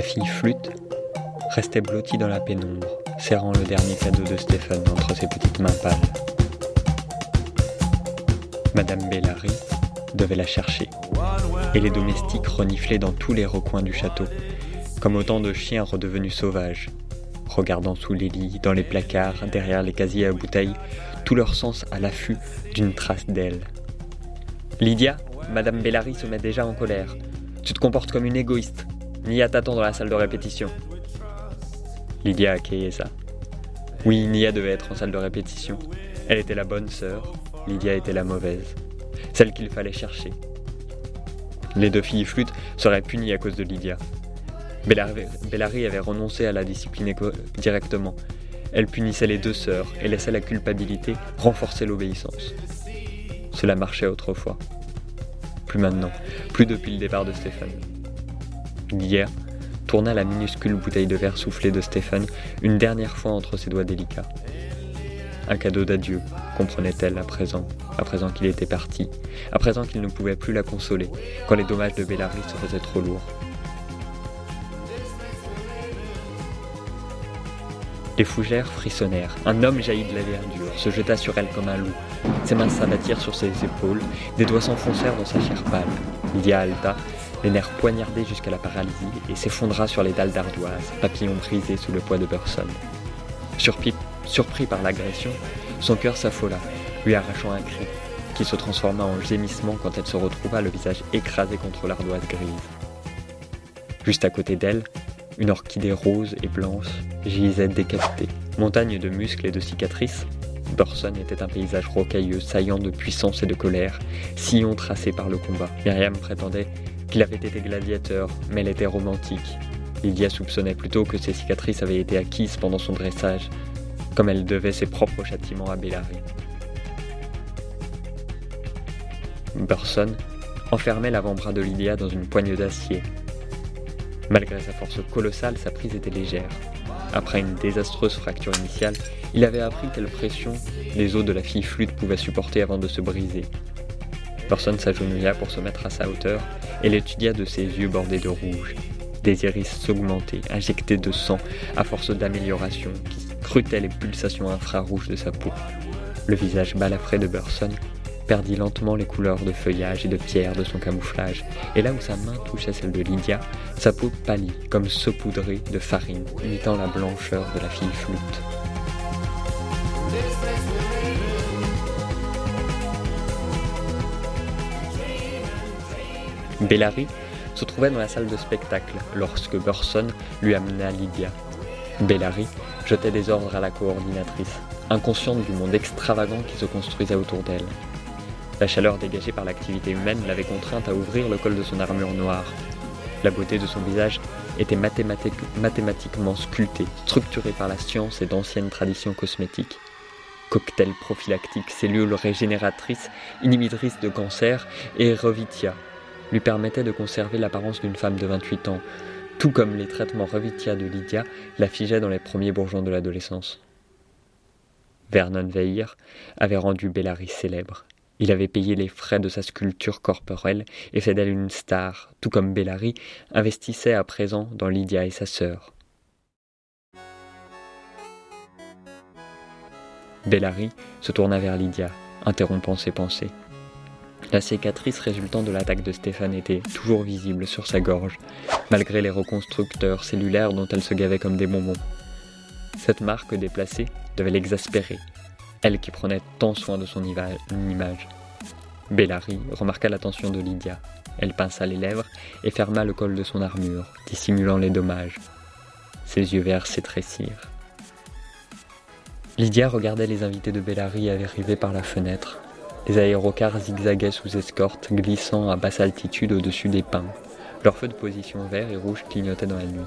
La fille flûte restait blottie dans la pénombre, serrant le dernier cadeau de Stéphane entre ses petites mains pâles. Madame Bellary devait la chercher, et les domestiques reniflaient dans tous les recoins du château, comme autant de chiens redevenus sauvages, regardant sous les lits, dans les placards, derrière les casiers à bouteilles, tout leur sens à l'affût d'une trace d'elle. Lydia, Madame Bellary se met déjà en colère. Tu te comportes comme une égoïste. Nia t'attend dans la salle de répétition. Lydia a ça. Oui, Nia devait être en salle de répétition. Elle était la bonne sœur, Lydia était la mauvaise. Celle qu'il fallait chercher. Les deux filles flûtes seraient punies à cause de Lydia. Bellary avait renoncé à la discipline directement. Elle punissait les deux sœurs et laissait la culpabilité renforcer l'obéissance. Cela marchait autrefois. Plus maintenant, plus depuis le départ de Stéphane. Hier, tourna la minuscule bouteille de verre soufflée de Stéphane une dernière fois entre ses doigts délicats. Un cadeau d'adieu, comprenait-elle à présent, à présent qu'il était parti, à présent qu'il ne pouvait plus la consoler, quand les dommages de Bellary se faisaient trop lourds. Les fougères frissonnèrent. Un homme jaillit de la verdure, se jeta sur elle comme un loup. Ses mains s'abattirent sur ses épaules, des doigts s'enfoncèrent dans sa chair pâle. Lydia halta, les nerfs poignardés jusqu'à la paralysie, et s'effondra sur les dalles d'ardoise, papillon brisé sous le poids de Burson. surpris par l'agression, son cœur s'affola, lui arrachant un cri, qui se transforma en gémissement quand elle se retrouva le visage écrasé contre l'ardoise grise. Juste à côté d'elle, une orchidée rose et blanche gisait décapitée. Montagne de muscles et de cicatrices, Burson était un paysage rocailleux, saillant de puissance et de colère, sillon tracé par le combat. Myriam prétendait qu'il avait été gladiateur, mais elle était romantique. Lydia soupçonnait plutôt que ses cicatrices avaient été acquises pendant son dressage, comme elle devait ses propres châtiments à Bellary. Burson enfermait l'avant-bras de Lydia dans une poigne d'acier. Malgré sa force colossale, sa prise était légère. Après une désastreuse fracture initiale, il avait appris quelle pression les os de la fille flûte pouvaient supporter avant de se briser. Burson s'agenouilla pour se mettre à sa hauteur et l'étudia de ses yeux bordés de rouge, des iris s'augmenter, injectés de sang à force d'amélioration qui scrutaient les pulsations infrarouges de sa peau. Le visage balafré de Burson perdit lentement les couleurs de feuillage et de pierre de son camouflage, et là où sa main touchait celle de Lydia, sa peau pâlit comme saupoudrée de farine, imitant la blancheur de la fille flûte. Bellary se trouvait dans la salle de spectacle lorsque Burson lui amena Lydia. Bellary jetait des ordres à la coordinatrice, inconsciente du monde extravagant qui se construisait autour d'elle. La chaleur dégagée par l'activité humaine l'avait contrainte à ouvrir le col de son armure noire. La beauté de son visage était mathématiquement sculptée, structurée par la science et d'anciennes traditions cosmétiques. Cocktail prophylactique, cellules régénératrices, inhibitrices de cancer et Revitia, lui permettait de conserver l'apparence d'une femme de 28 ans, tout comme les traitements Revitia de Lydia la dans les premiers bourgeons de l'adolescence. Vernon Veir avait rendu Bellary célèbre. Il avait payé les frais de sa sculpture corporelle et fait d'elle une star, tout comme Bellary investissait à présent dans Lydia et sa sœur. Bellary se tourna vers Lydia, interrompant ses pensées. La cicatrice résultant de l'attaque de Stéphane était toujours visible sur sa gorge, malgré les reconstructeurs cellulaires dont elle se gavait comme des bonbons. Cette marque déplacée devait l'exaspérer, elle qui prenait tant soin de son image. Bellary remarqua l'attention de Lydia. Elle pinça les lèvres et ferma le col de son armure, dissimulant les dommages. Ses yeux verts s'étrécirent. Lydia regardait les invités de Bellary arriver par la fenêtre, les aérocars zigzaguaient sous escorte, glissant à basse altitude au-dessus des pins. Leurs feux de position vert et rouge clignotaient dans la nuit.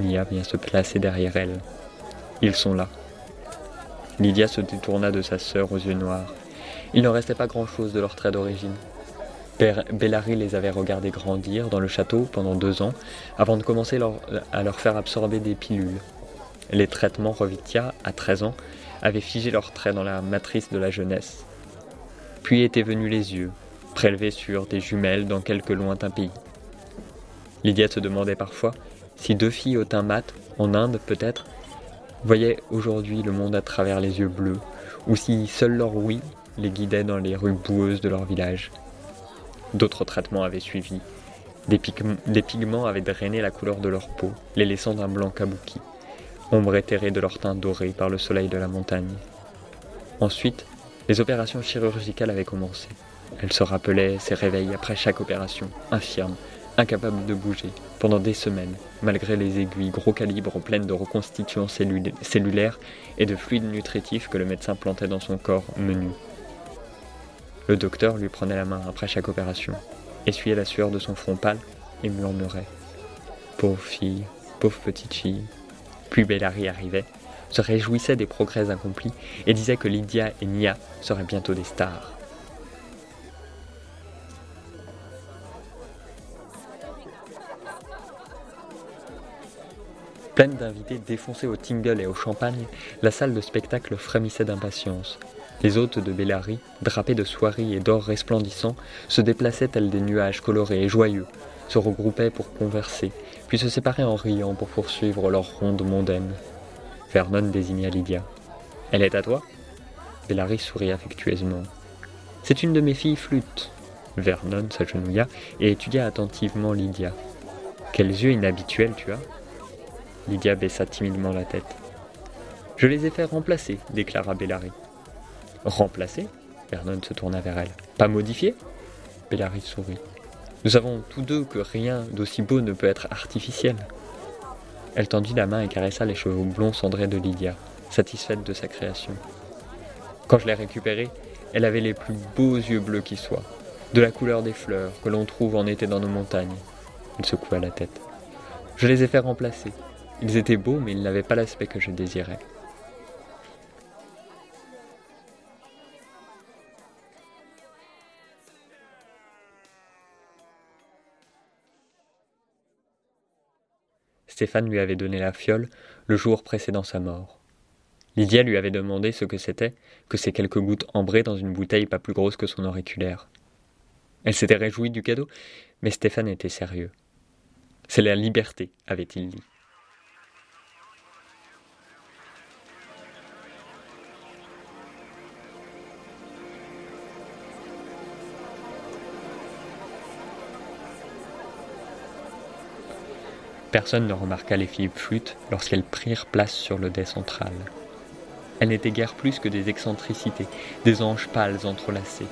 Mia vient se placer derrière elle. Ils sont là. Lydia se détourna de sa sœur aux yeux noirs. Il ne restait pas grand-chose de leur trait d'origine. Bellary les avait regardés grandir dans le château pendant deux ans avant de commencer à leur faire absorber des pilules. Les traitements Revitia, à 13 ans, avaient figé leurs traits dans la matrice de la jeunesse. Puis étaient venus les yeux, prélevés sur des jumelles dans quelques lointains pays. Lydia se demandait parfois si deux filles au teint mat, en Inde peut-être, voyaient aujourd'hui le monde à travers les yeux bleus, ou si seul leur oui les guidait dans les rues boueuses de leur village. D'autres traitements avaient suivi. Des, pigments avaient drainé la couleur de leur peau, les laissant d'un blanc kabuki, ombre éthérée de leur teint doré par le soleil de la montagne. Ensuite, les opérations chirurgicales avaient commencé. Elle se rappelait ses réveils après chaque opération, infirme, incapable de bouger, pendant des semaines, malgré les aiguilles gros calibre pleines de reconstitution cellulaire et de fluides nutritifs que le médecin plantait dans son corps menu. Le docteur lui prenait la main après chaque opération, essuyait la sueur de son front pâle et murmurait Pauvre fille, pauvre petite fille. Puis Bellary arrivait, se réjouissait des progrès accomplis et disait que Lydia et Nia seraient bientôt des stars. Pleine d'invités défoncés au tingle et au champagne, la salle de spectacle frémissait d'impatience, les hôtes de Bellary, drapés de soieries et d'or resplendissant, se déplaçaient tels des nuages colorés et joyeux, se regroupaient pour converser, puis se séparaient en riant pour poursuivre leur ronde mondaine. Vernon désigna Lydia. Elle est à toi? Bellary sourit affectueusement. C'est une de mes filles flûtes. Vernon s'agenouilla et étudia attentivement Lydia. Quels yeux inhabituels tu as Lydia baissa timidement la tête. Je les ai fait remplacer, déclara Bellary. Remplacé Vernon se tourna vers elle. Pas modifié Bellary sourit. Nous savons tous deux que rien d'aussi beau ne peut être artificiel. Elle tendit la main et caressa les cheveux blonds cendrés de Lydia, satisfaite de sa création. Quand je l'ai récupérée, elle avait les plus beaux yeux bleus qui soient, de la couleur des fleurs que l'on trouve en été dans nos montagnes. Il secoua la tête. Je les ai fait remplacer. Ils étaient beaux, mais ils n'avaient pas l'aspect que je désirais. Stéphane lui avait donné la fiole le jour précédant sa mort. Lydia lui avait demandé ce que c'était que ces quelques gouttes ambrées dans une bouteille pas plus grosse que son auriculaire. Elle s'était réjouie du cadeau, mais Stéphane était sérieux. C'est la liberté, avait-il dit. Personne ne remarqua les filles flûtes lorsqu'elles prirent place sur le dais central. Elles n'étaient guère plus que des excentricités, des anges pâles entrelacés.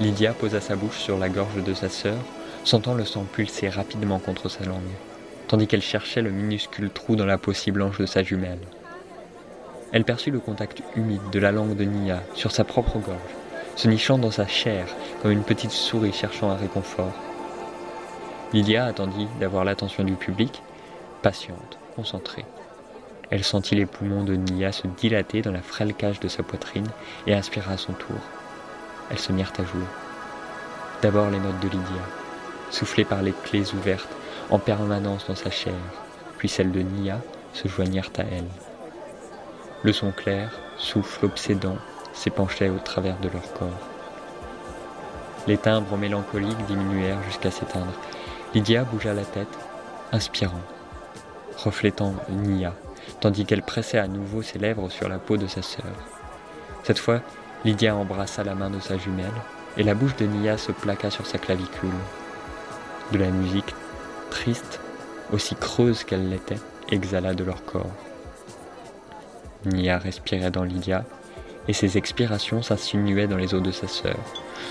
Lydia posa sa bouche sur la gorge de sa sœur, sentant le sang pulser rapidement contre sa langue, tandis qu'elle cherchait le minuscule trou dans la peau blanche de sa jumelle. Elle perçut le contact humide de la langue de Nia sur sa propre gorge, se nichant dans sa chair comme une petite souris cherchant un réconfort. Lydia attendit d'avoir l'attention du public, patiente, concentrée. Elle sentit les poumons de Nia se dilater dans la frêle cage de sa poitrine et inspira à son tour. Elles se mirent à jouer. D'abord les notes de Lydia, soufflées par les clés ouvertes en permanence dans sa chair, puis celles de Nia se joignirent à elle. Le son clair, souffle obsédant, s'épanchait au travers de leur corps. Les timbres mélancoliques diminuèrent jusqu'à s'éteindre Lydia bougea la tête, inspirant, reflétant Nia, tandis qu'elle pressait à nouveau ses lèvres sur la peau de sa sœur. Cette fois, Lydia embrassa la main de sa jumelle, et la bouche de Nia se plaqua sur sa clavicule. De la musique, triste, aussi creuse qu'elle l'était, exhala de leur corps. Nia respirait dans Lydia, et ses expirations s'insinuaient dans les os de sa sœur,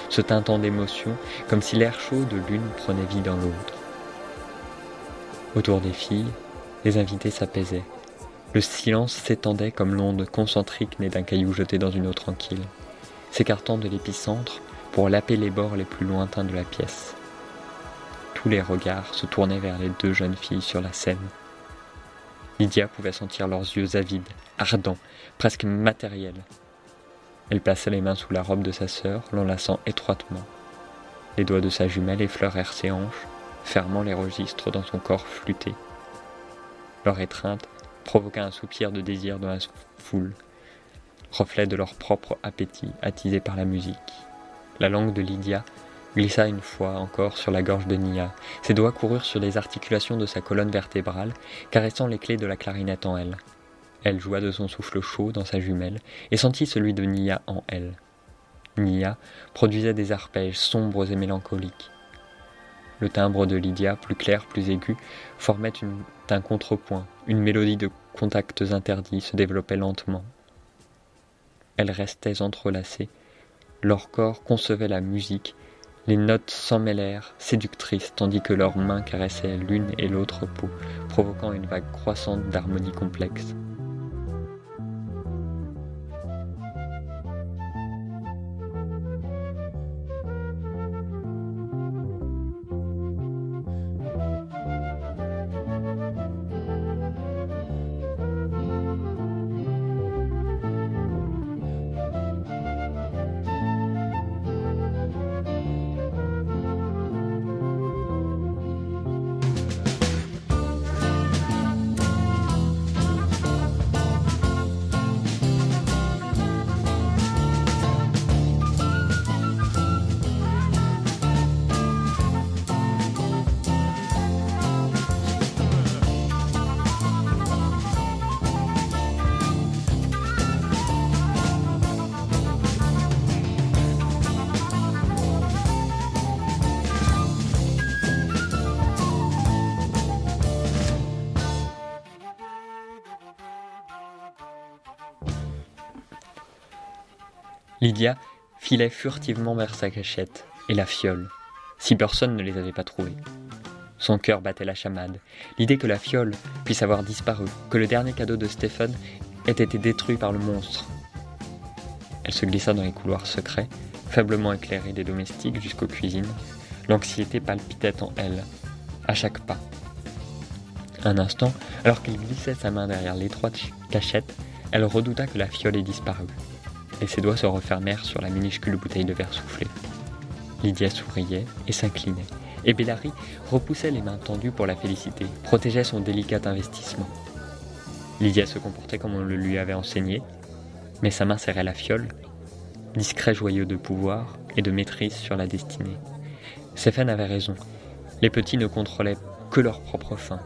se teintant d'émotion comme si l'air chaud de l'une prenait vie dans l'autre. Autour des filles, les invités s'apaisaient. Le silence s'étendait comme l'onde concentrique née d'un caillou jeté dans une eau tranquille, s'écartant de l'épicentre pour laper les bords les plus lointains de la pièce. Tous les regards se tournaient vers les deux jeunes filles sur la scène. Lydia pouvait sentir leurs yeux avides, ardents, presque matériels, elle plaça les mains sous la robe de sa sœur, l'enlaçant étroitement. Les doigts de sa jumelle effleurèrent ses hanches, fermant les registres dans son corps flûté. Leur étreinte provoqua un soupir de désir dans la foule, reflet de leur propre appétit attisé par la musique. La langue de Lydia glissa une fois encore sur la gorge de Nia. Ses doigts coururent sur les articulations de sa colonne vertébrale, caressant les clés de la clarinette en elle. Elle joua de son souffle chaud dans sa jumelle et sentit celui de Nia en elle. Nia produisait des arpèges sombres et mélancoliques. Le timbre de Lydia, plus clair, plus aigu, formait un contrepoint. Une mélodie de contacts interdits se développait lentement. Elles restaient entrelacées. Leur corps concevait la musique. Les notes s'en mêlèrent, séductrices, tandis que leurs mains caressaient l'une et l'autre peau, provoquant une vague croissante d'harmonie complexe. Lydia filait furtivement vers sa cachette et la fiole, si personne ne les avait pas trouvés. Son cœur battait la chamade. L'idée que la fiole puisse avoir disparu, que le dernier cadeau de Stephen ait été détruit par le monstre. Elle se glissa dans les couloirs secrets, faiblement éclairés des domestiques jusqu'aux cuisines. L'anxiété palpitait en elle, à chaque pas. Un instant, alors qu'il glissait sa main derrière l'étroite cachette, elle redouta que la fiole ait disparu et ses doigts se refermèrent sur la minuscule bouteille de verre soufflé. Lydia souriait et s'inclinait, et Bellary repoussait les mains tendues pour la féliciter, protégeait son délicat investissement. Lydia se comportait comme on le lui avait enseigné, mais sa main serrait la fiole, discret joyeux de pouvoir et de maîtrise sur la destinée. Stéphane avait raison, les petits ne contrôlaient que leur propre faim,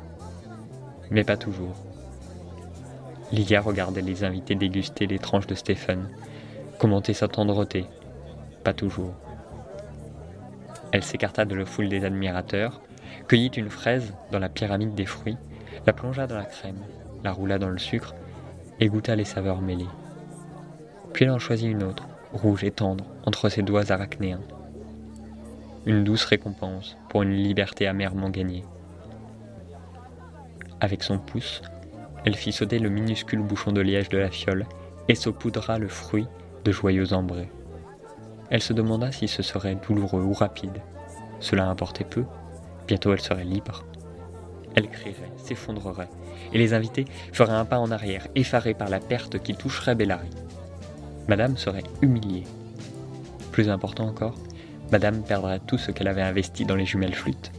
mais pas toujours. Lydia regardait les invités déguster les tranches de Stéphane, commenter sa tendreté. Pas toujours. Elle s'écarta de la foule des admirateurs, cueillit une fraise dans la pyramide des fruits, la plongea dans la crème, la roula dans le sucre et goûta les saveurs mêlées. Puis elle en choisit une autre, rouge et tendre, entre ses doigts arachnéens. Une douce récompense pour une liberté amèrement gagnée. Avec son pouce, elle fit sauter le minuscule bouchon de liège de la fiole et saupoudra le fruit de joyeux ambrés. Elle se demanda si ce serait douloureux ou rapide. Cela importait peu. Bientôt elle serait libre. Elle crierait, s'effondrerait, et les invités feraient un pas en arrière, effarés par la perte qui toucherait Bellary. Madame serait humiliée. Plus important encore, Madame perdrait tout ce qu'elle avait investi dans les jumelles flûtes.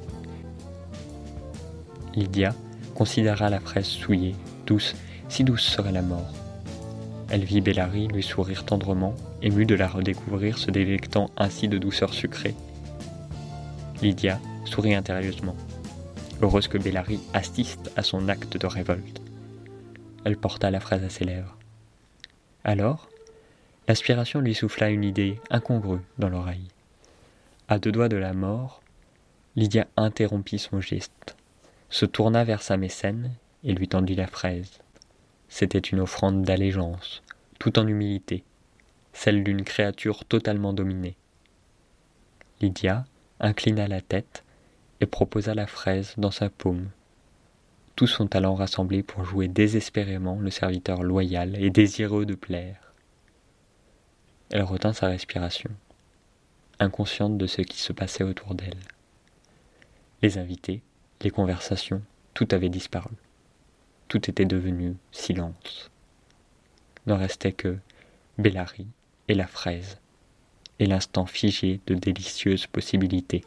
Lydia considéra la fraise souillée, douce, si douce serait la mort. Elle vit Bellary lui sourire tendrement, émue de la redécouvrir se délectant ainsi de douceur sucrée. Lydia sourit intérieusement, heureuse que Bellary assiste à son acte de révolte. Elle porta la phrase à ses lèvres. Alors, l'aspiration lui souffla une idée incongrue dans l'oreille. À deux doigts de la mort, Lydia interrompit son geste, se tourna vers sa mécène et lui tendit la fraise. C'était une offrande d'allégeance, tout en humilité, celle d'une créature totalement dominée. Lydia inclina la tête et proposa la fraise dans sa paume. Tout son talent rassemblé pour jouer désespérément le serviteur loyal et désireux de plaire. Elle retint sa respiration, inconsciente de ce qui se passait autour d'elle. Les invités, les conversations, tout avait disparu. Tout était devenu silence. Ne restait que Bellary et la fraise, et l'instant figé de délicieuses possibilités.